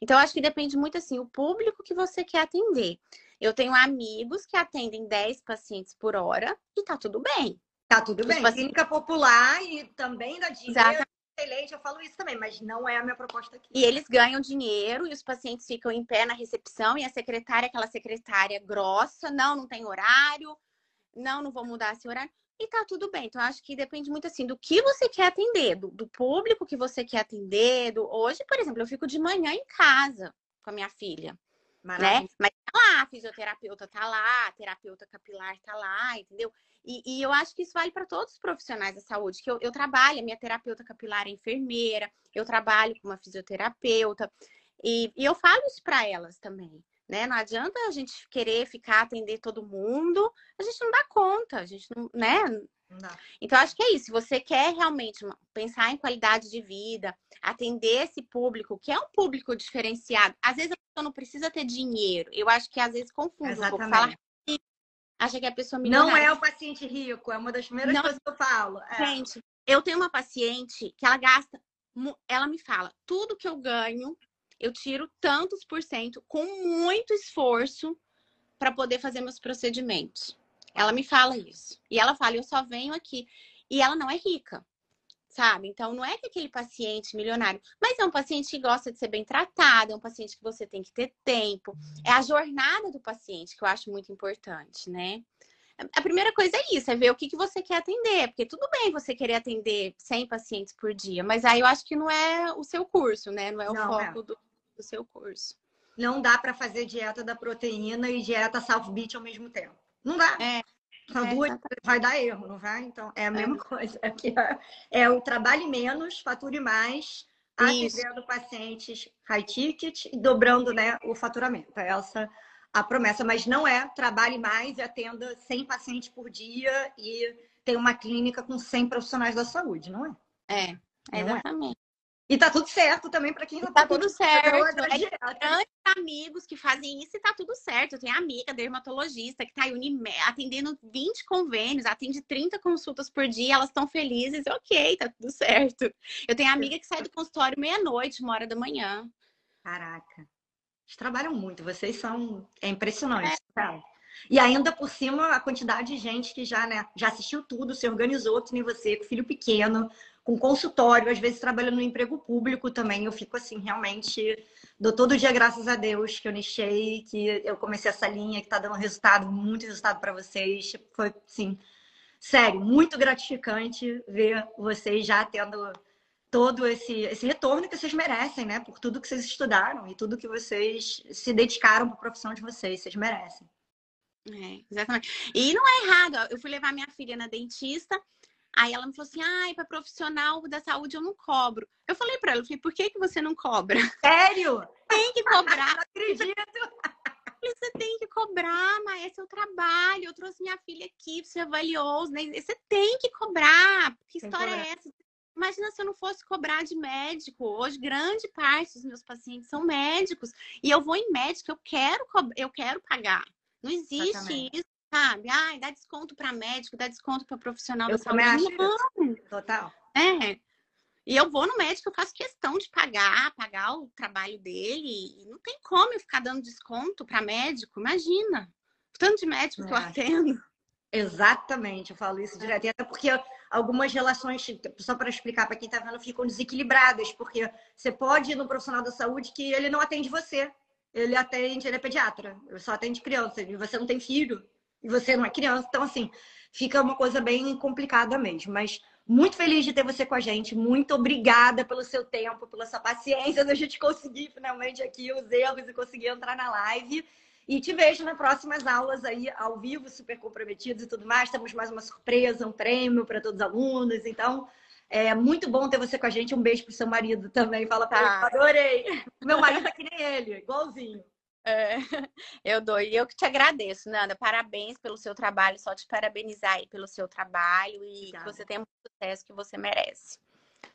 Então, acho que depende muito, assim, o público que você quer atender. Eu tenho amigos que atendem 10 pacientes por hora e tá tudo bem. Tá tudo bem. Pacientes... Clínica popular e também da dinheiro. Excelente, eu falo isso também, mas não é a minha proposta aqui. E eles ganham dinheiro e os pacientes ficam em pé na recepção e a secretária, aquela secretária grossa, não, não tem horário, não, não vou mudar esse horário e tá tudo bem. Então, acho que depende muito assim do que você quer atender, do, do público que você quer atender. Do... Hoje, por exemplo, eu fico de manhã em casa com a minha filha. Né? Mas tá lá, a fisioterapeuta tá lá, a terapeuta capilar tá lá, entendeu? E, e eu acho que isso vale para todos os profissionais da saúde, que eu, eu trabalho, a minha terapeuta capilar é enfermeira, eu trabalho com uma fisioterapeuta, e, e eu falo isso para elas também. Né? Não adianta a gente querer ficar atender todo mundo, a gente não dá conta, a gente não, né? Não então, acho que é isso. Se você quer realmente pensar em qualidade de vida, atender esse público, que é um público diferenciado, às vezes a pessoa não precisa ter dinheiro. Eu acho que às vezes confunde um pouco. Acha que a pessoa milionária. Não é o paciente rico, é uma das primeiras não, coisas que eu falo. É. Gente, eu tenho uma paciente que ela gasta, ela me fala, tudo que eu ganho eu tiro tantos por cento com muito esforço para poder fazer meus procedimentos. Ela me fala isso. E ela fala, eu só venho aqui. E ela não é rica, sabe? Então, não é que aquele paciente milionário, mas é um paciente que gosta de ser bem tratado, é um paciente que você tem que ter tempo. É a jornada do paciente que eu acho muito importante, né? A primeira coisa é isso, é ver o que, que você quer atender. Porque tudo bem você querer atender 100 pacientes por dia, mas aí eu acho que não é o seu curso, né? Não é o não, foco é. do do seu curso. Não dá para fazer dieta da proteína e dieta South Beach ao mesmo tempo. Não dá. É. São é, duas, vai dar erro, não vai? Então, é a mesma é. coisa. Aqui é, é o trabalhe menos, fature mais, atendendo pacientes high ticket e dobrando né, o faturamento. É essa a promessa. Mas não é trabalhe mais e atenda 100 pacientes por dia e tem uma clínica com 100 profissionais da saúde, não é? É, é exatamente. E tá tudo certo também para quem não tá tudo certo. É grandes amigos que fazem isso e tá tudo certo. Eu tenho amiga dermatologista que tá Unime, atendendo 20 convênios, atende 30 consultas por dia, elas estão felizes, ok, tá tudo certo. Eu tenho amiga que sai do consultório meia-noite, uma hora da manhã. Caraca. Eles trabalham muito, vocês são. É impressionante, é. E ainda por cima, a quantidade de gente que já, né, já assistiu tudo, se organizou, que nem você, com filho pequeno, com consultório, às vezes trabalhando no emprego público também. Eu fico assim, realmente, dou todo dia graças a Deus que eu nichei, que eu comecei essa linha, que está dando resultado, muito resultado para vocês. Foi, assim, sério, muito gratificante ver vocês já tendo todo esse, esse retorno que vocês merecem, né? Por tudo que vocês estudaram e tudo que vocês se dedicaram para a profissão de vocês, vocês merecem. É, exatamente. E não é errado. Eu fui levar minha filha na dentista Aí ela me falou assim: ai, para profissional da saúde eu não cobro. Eu falei para ela, eu falei, por que, que você não cobra? Sério? Tem que cobrar. não acredito. Você tem que cobrar, mas é seu trabalho. Eu trouxe minha filha aqui, você avaliou, né? Você tem que cobrar. Que história é essa? Imagina se eu não fosse cobrar de médico. Hoje, grande parte dos meus pacientes são médicos. E eu vou em médico, eu quero, eu quero pagar. Não existe Exatamente. isso sabe? Ai, dá desconto para médico, dá desconto para profissional eu da saúde. Acho Não. Total. É. E eu vou no médico, eu faço questão de pagar, pagar o trabalho dele. E não tem como eu ficar dando desconto para médico, imagina. Tanto de médico é. que eu atendo. Exatamente, eu falo isso direto. E até porque algumas relações, só para explicar para quem está vendo, ficam desequilibradas, porque você pode ir no profissional da saúde que ele não atende você. Ele atende, ele é pediatra, ele só atende criança, e você não tem filho e você não é criança. Então, assim, fica uma coisa bem complicada mesmo. Mas muito feliz de ter você com a gente. Muito obrigada pelo seu tempo, pela sua paciência da gente conseguir finalmente aqui os erros e conseguir entrar na live. E te vejo nas próximas aulas aí, ao vivo, super comprometidos e tudo mais. Temos mais uma surpresa, um prêmio para todos os alunos. Então, é muito bom ter você com a gente. Um beijo pro seu marido também. Fala para tá. ele, adorei. Meu marido é que nem ele, igualzinho. É, eu dou. E eu que te agradeço, Nanda. Parabéns pelo seu trabalho. Só te parabenizar aí pelo seu trabalho e Obrigada. que você tenha muito sucesso que você merece.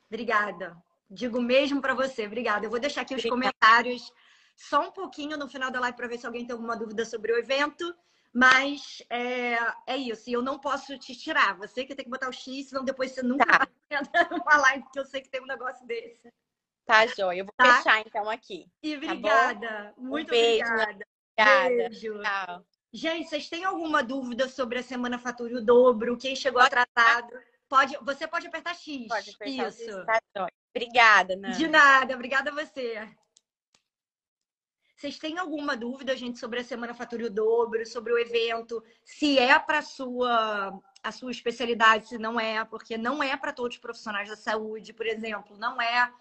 Obrigada. Digo mesmo para você. Obrigada. Eu vou deixar aqui os Obrigada. comentários só um pouquinho no final da live para ver se alguém tem alguma dúvida sobre o evento. Mas é, é isso. E eu não posso te tirar. Você que tem que botar o X, senão depois você nunca tá. entra numa live, porque eu sei que tem um negócio desse. Tá, joia. Eu vou tá? fechar então aqui. E tá obrigada. Tá Muito um beijo, obrigada. Obrigada. Beijo. Tchau. Gente, vocês têm alguma dúvida sobre a Semana Fatura o Dobro? Quem chegou pode atrasado? Pode, você pode apertar X. Pode apertar Isso. X, tá Obrigada, Nana. De nada, obrigada a você. Vocês têm alguma dúvida, gente, sobre a Semana Fatura o Dobro, sobre o evento? Se é para sua a sua especialidade, se não é, porque não é para todos os profissionais da saúde, por exemplo, não é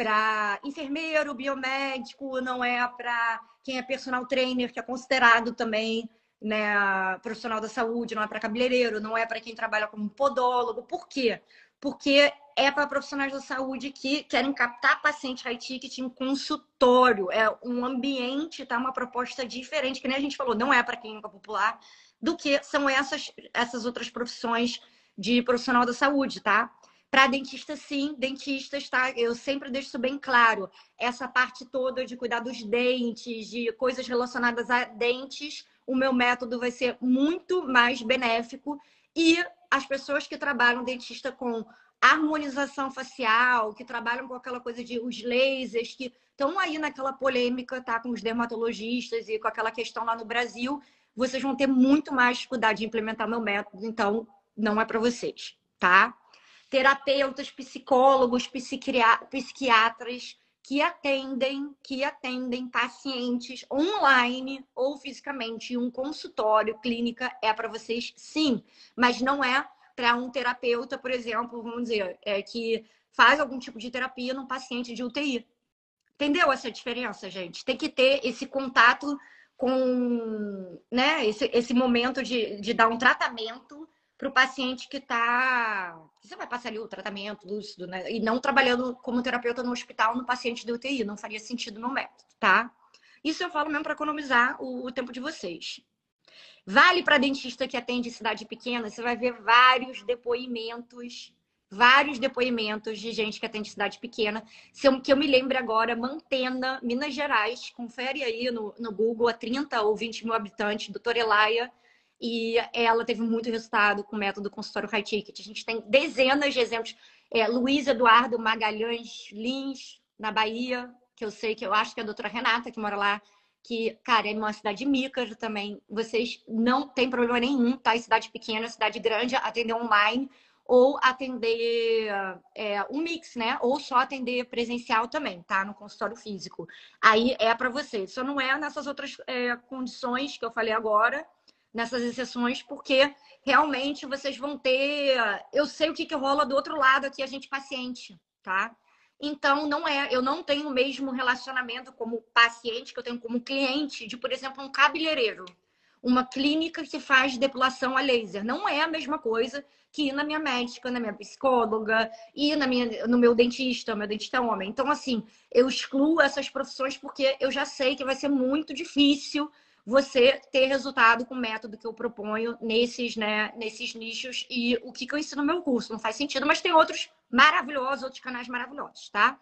para enfermeiro, biomédico, não é para quem é personal trainer, que é considerado também né, profissional da saúde, não é para cabeleireiro, não é para quem trabalha como podólogo. Por quê? Porque é para profissionais da saúde que querem captar paciente high ticket em consultório. É um ambiente, tá? Uma proposta diferente, que nem a gente falou, não é para clínica popular, do que são essas, essas outras profissões de profissional da saúde, tá? Para dentista, sim, dentistas, tá? Eu sempre deixo isso bem claro. Essa parte toda de cuidar dos dentes, de coisas relacionadas a dentes, o meu método vai ser muito mais benéfico. E as pessoas que trabalham dentista com harmonização facial, que trabalham com aquela coisa de os lasers, que estão aí naquela polêmica, tá? Com os dermatologistas e com aquela questão lá no Brasil, vocês vão ter muito mais dificuldade de implementar meu método, então não é para vocês, tá? Terapeutas, psicólogos, psiquiatras que atendem, que atendem pacientes online ou fisicamente em um consultório, clínica, é para vocês sim, mas não é para um terapeuta, por exemplo, vamos dizer, é, que faz algum tipo de terapia num paciente de UTI. Entendeu essa diferença, gente? Tem que ter esse contato com né, esse, esse momento de, de dar um tratamento para o paciente que está. Você vai passar ali o tratamento lúcido, né? E não trabalhando como terapeuta no hospital no paciente de UTI. Não faria sentido no método, tá? Isso eu falo mesmo para economizar o, o tempo de vocês. Vale para dentista que atende cidade pequena, você vai ver vários depoimentos, vários depoimentos de gente que atende cidade pequena. Se eu, que eu me lembro agora, Mantena, Minas Gerais, confere aí no, no Google, a 30 ou 20 mil habitantes, doutora Elaia e ela teve muito resultado com o método consultório high ticket. A gente tem dezenas de exemplos. É, Luiz Eduardo Magalhães Lins, na Bahia, que eu sei que eu acho que é a doutora Renata, que mora lá, que, cara, é uma cidade mica também. Vocês não tem problema nenhum, tá? Em cidade pequena, cidade grande, atender online ou atender é, um mix, né? Ou só atender presencial também, tá? No consultório físico. Aí é para você. Só não é nessas outras é, condições que eu falei agora, nessas exceções, porque realmente vocês vão ter. Eu sei o que, que rola do outro lado aqui, a gente paciente, tá? Então, não é, eu não tenho o mesmo relacionamento como paciente que eu tenho como cliente de, por exemplo, um cabeleireiro. Uma clínica que faz depilação a laser. Não é a mesma coisa que ir na minha médica, na minha psicóloga, ir na minha, no meu dentista, meu dentista homem. Então, assim, eu excluo essas profissões porque eu já sei que vai ser muito difícil você ter resultado com o método que eu proponho nesses, né, nesses nichos e o que, que eu ensino no meu curso. Não faz sentido, mas tem outros maravilhosos, outros canais maravilhosos, tá?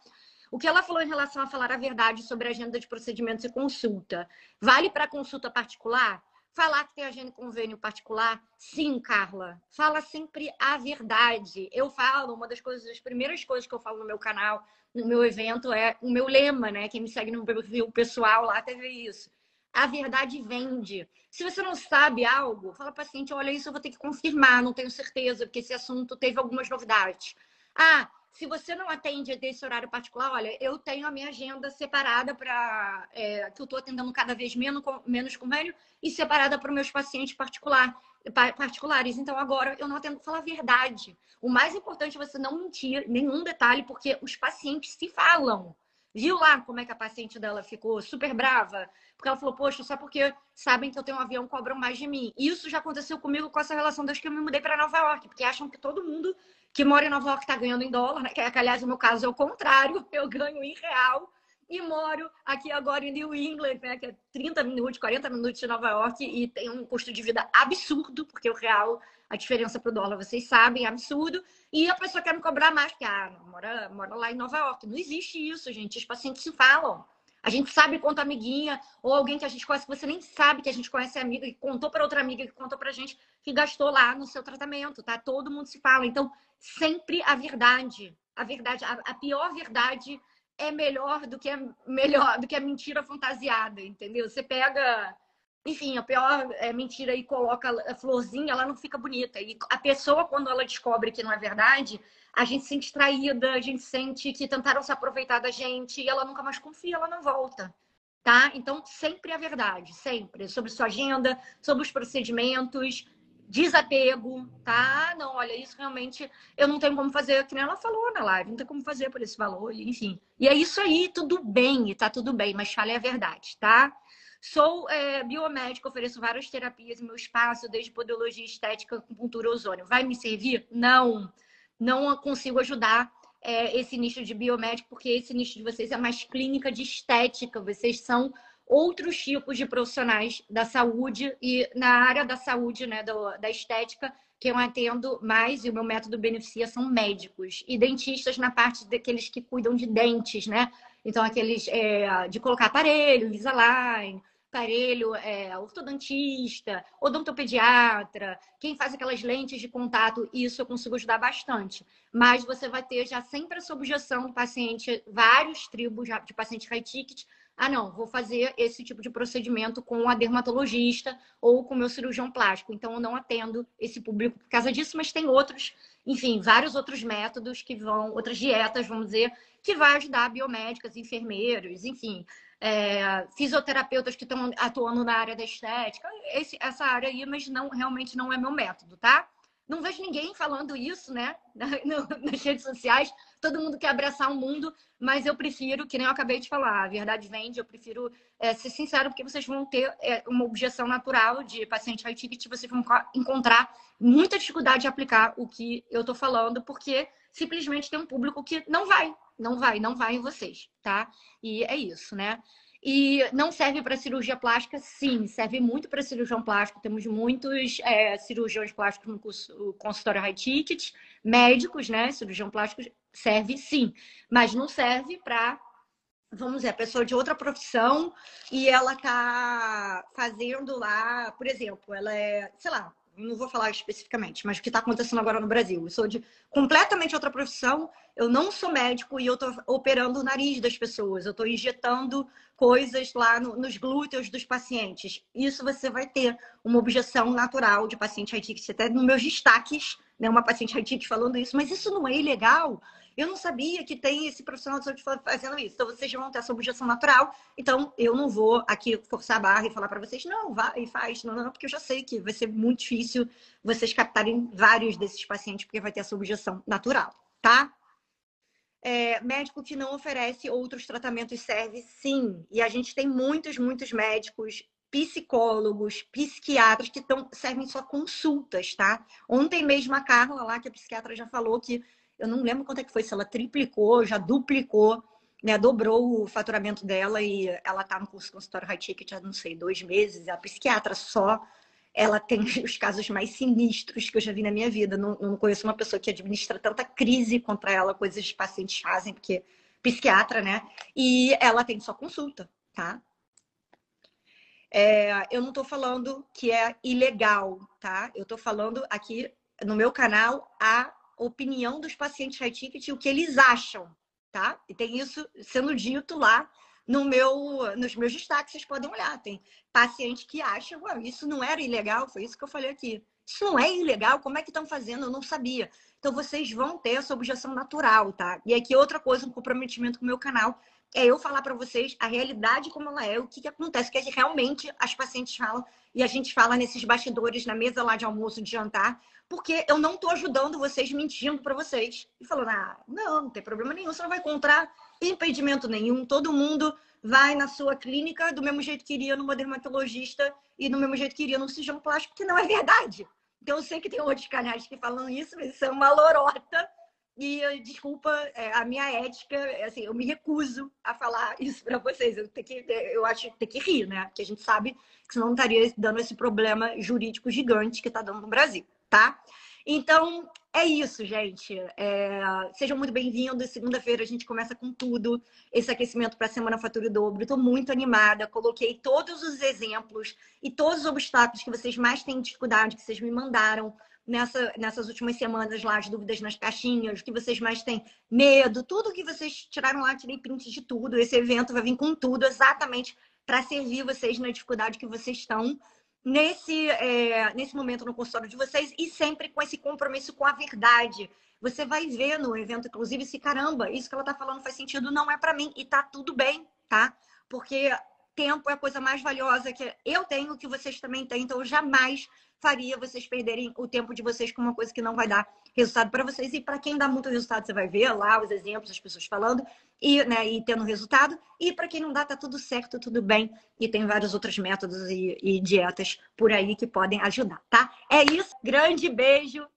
O que ela falou em relação a falar a verdade sobre a agenda de procedimentos e consulta. Vale para consulta particular? Falar que tem agenda e convênio particular? Sim, Carla. Fala sempre a verdade. Eu falo, uma das coisas, as primeiras coisas que eu falo no meu canal, no meu evento, é o meu lema, né? Quem me segue no perfil pessoal lá teve isso a verdade vende. Se você não sabe algo, fala para o paciente, olha, isso eu vou ter que confirmar, não tenho certeza, porque esse assunto teve algumas novidades. Ah, se você não atende desse horário particular, olha, eu tenho a minha agenda separada para é, que eu estou atendendo cada vez menos, menos convênio e separada para meus pacientes particular, particulares. Então agora eu não atendo, fala a verdade. O mais importante é você não mentir nenhum detalhe, porque os pacientes se falam. Viu lá como é que a paciente dela ficou super brava? Porque ela falou, poxa, só porque sabem que eu tenho um avião, cobram mais de mim. Isso já aconteceu comigo com essa relação desde que eu me mudei para Nova York, porque acham que todo mundo que mora em Nova York está ganhando em dólar, né? Que, aliás, no meu caso é o contrário, eu ganho em real e moro aqui agora em New England, né, que é 30 minutos, 40 minutos de Nova York e tem um custo de vida absurdo, porque o real, a diferença para o dólar, vocês sabem, é absurdo. E a pessoa quer me cobrar mais, porque ah, mora, mora lá em Nova York. Não existe isso, gente. Os pacientes se falam. A gente sabe quanto amiguinha ou alguém que a gente conhece que você nem sabe que a gente conhece a amiga que contou para outra amiga que contou para gente que gastou lá no seu tratamento, tá? Todo mundo se fala. Então, sempre a verdade. A verdade, a, a pior verdade é melhor do que a, melhor do que a mentira fantasiada, entendeu? Você pega, enfim, a pior é, mentira e coloca a florzinha, ela não fica bonita. E a pessoa, quando ela descobre que não é verdade, a gente se sente traída, a gente sente que tentaram se aproveitar da gente e ela nunca mais confia, ela não volta. Tá? Então, sempre a verdade, sempre. Sobre sua agenda, sobre os procedimentos, desapego, tá? Não, olha, isso realmente eu não tenho como fazer, que nem ela falou na live, não tem como fazer por esse valor, enfim. E é isso aí, tudo bem, tá tudo bem, mas fale a verdade, tá? Sou é, biomédica, ofereço várias terapias em meu espaço, desde podologia estética, acupuntura, ozônio. Vai me servir? Não, não consigo ajudar é, esse nicho de biomédico, porque esse nicho de vocês é mais clínica de estética. Vocês são outros tipos de profissionais da saúde e na área da saúde, né, do, da estética, que eu atendo mais e o meu método beneficia são médicos e dentistas na parte daqueles que cuidam de dentes, né? Então, aqueles é, de colocar aparelho, Invisalign, aparelho é, ortodontista, odontopediatra, quem faz aquelas lentes de contato, isso eu consigo ajudar bastante. Mas você vai ter já sempre essa objeção do paciente, vários tribos de paciente high ticket, ah, não, vou fazer esse tipo de procedimento com a dermatologista ou com o meu cirurgião plástico. Então, eu não atendo esse público por causa disso, mas tem outros, enfim, vários outros métodos que vão, outras dietas, vamos dizer, que vai ajudar biomédicas, enfermeiros, enfim, é, fisioterapeutas que estão atuando na área da estética, esse, essa área aí, mas não, realmente não é meu método, tá? Não vejo ninguém falando isso, né? Nas redes sociais. Todo mundo quer abraçar o mundo, mas eu prefiro, que nem eu acabei de falar, a verdade vende, eu prefiro é, ser sincero, porque vocês vão ter é, uma objeção natural de paciente high ticket, vocês vão encontrar muita dificuldade de aplicar o que eu tô falando, porque simplesmente tem um público que não vai, não vai, não vai em vocês, tá? E é isso, né? E não serve para cirurgia plástica? Sim, serve muito para cirurgião plástico. Temos muitos é, cirurgiões plásticos no consultório high ticket, médicos, né? Cirurgião plástico serve sim, mas não serve para, vamos dizer, a pessoa de outra profissão e ela tá fazendo lá, por exemplo, ela é, sei lá, não vou falar especificamente, mas o que está acontecendo agora no Brasil. Eu sou de completamente outra profissão, eu não sou médico e eu estou operando o nariz das pessoas, eu estou injetando coisas lá no, nos glúteos dos pacientes. Isso você vai ter uma objeção natural de paciente high até nos meus destaques, né, uma paciente high falando isso, mas isso não é ilegal. Eu não sabia que tem esse profissional de saúde fazendo isso. Então, vocês vão ter essa objeção natural. Então, eu não vou aqui forçar a barra e falar para vocês, não, vá e faz. Não, não, porque eu já sei que vai ser muito difícil vocês captarem vários desses pacientes, porque vai ter essa objeção natural, tá? É, médico que não oferece outros tratamentos serve sim. E a gente tem muitos, muitos médicos psicólogos, psiquiatras que tão, servem só consultas, tá? Ontem mesmo a Carla lá, que a psiquiatra já falou que eu não lembro quanto é que foi, se ela triplicou, já duplicou, né? Dobrou o faturamento dela e ela tá no curso consultório high ticket há, não sei, dois meses. A psiquiatra só, ela tem os casos mais sinistros que eu já vi na minha vida. Não, não conheço uma pessoa que administra tanta crise contra ela, coisas que pacientes fazem, porque psiquiatra, né? E ela tem só consulta, tá? É, eu não estou falando que é ilegal, tá? Eu estou falando aqui no meu canal a opinião dos pacientes high ticket e o que eles acham, tá? E tem isso sendo dito lá no meu, nos meus destaques, vocês podem olhar. Tem paciente que acha, isso não era ilegal, foi isso que eu falei aqui. Isso não é ilegal, como é que estão fazendo? Eu não sabia. Então vocês vão ter essa objeção natural, tá? E aqui outra coisa, um comprometimento com o meu canal, é eu falar para vocês a realidade como ela é, o que, que acontece, que realmente as pacientes falam, e a gente fala nesses bastidores, na mesa lá de almoço, de jantar, porque eu não estou ajudando vocês mentindo para vocês. E falando, ah, não, não tem problema nenhum, você não vai encontrar impedimento nenhum, todo mundo vai na sua clínica do mesmo jeito que iria numa dermatologista e do mesmo jeito que iria no cirurgião plástico, que não é verdade. Então eu sei que tem outros canais que falam isso, mas isso é uma lorota. E desculpa, é, a minha ética, é assim, eu me recuso a falar isso para vocês. Eu, tenho que, eu acho que tem que rir, né? Porque a gente sabe que senão não estaria dando esse problema jurídico gigante que está dando no Brasil tá? Então, é isso, gente. É... Sejam muito bem-vindos. Segunda-feira a gente começa com tudo. Esse aquecimento para a Semana Fatura Dobro. Estou muito animada. Coloquei todos os exemplos e todos os obstáculos que vocês mais têm dificuldade, que vocês me mandaram nessa, nessas últimas semanas lá, as dúvidas nas caixinhas, o que vocês mais têm medo, tudo que vocês tiraram lá, tirei print de tudo. Esse evento vai vir com tudo, exatamente para servir vocês na dificuldade que vocês estão nesse, é, nesse momento no consultório de vocês e sempre com esse compromisso com a verdade. Você vai ver no evento, inclusive, se caramba, isso que ela está falando faz sentido, não é para mim e tá tudo bem, tá? Porque tempo é a coisa mais valiosa que eu tenho, que vocês também têm, então eu jamais faria vocês perderem o tempo de vocês com uma coisa que não vai dar resultado para vocês. E para quem dá muito resultado, você vai ver lá os exemplos, as pessoas falando e, né, e tendo resultado. E para quem não dá, tá tudo certo, tudo bem. E tem vários outros métodos e, e dietas por aí que podem ajudar, tá? É isso. Grande beijo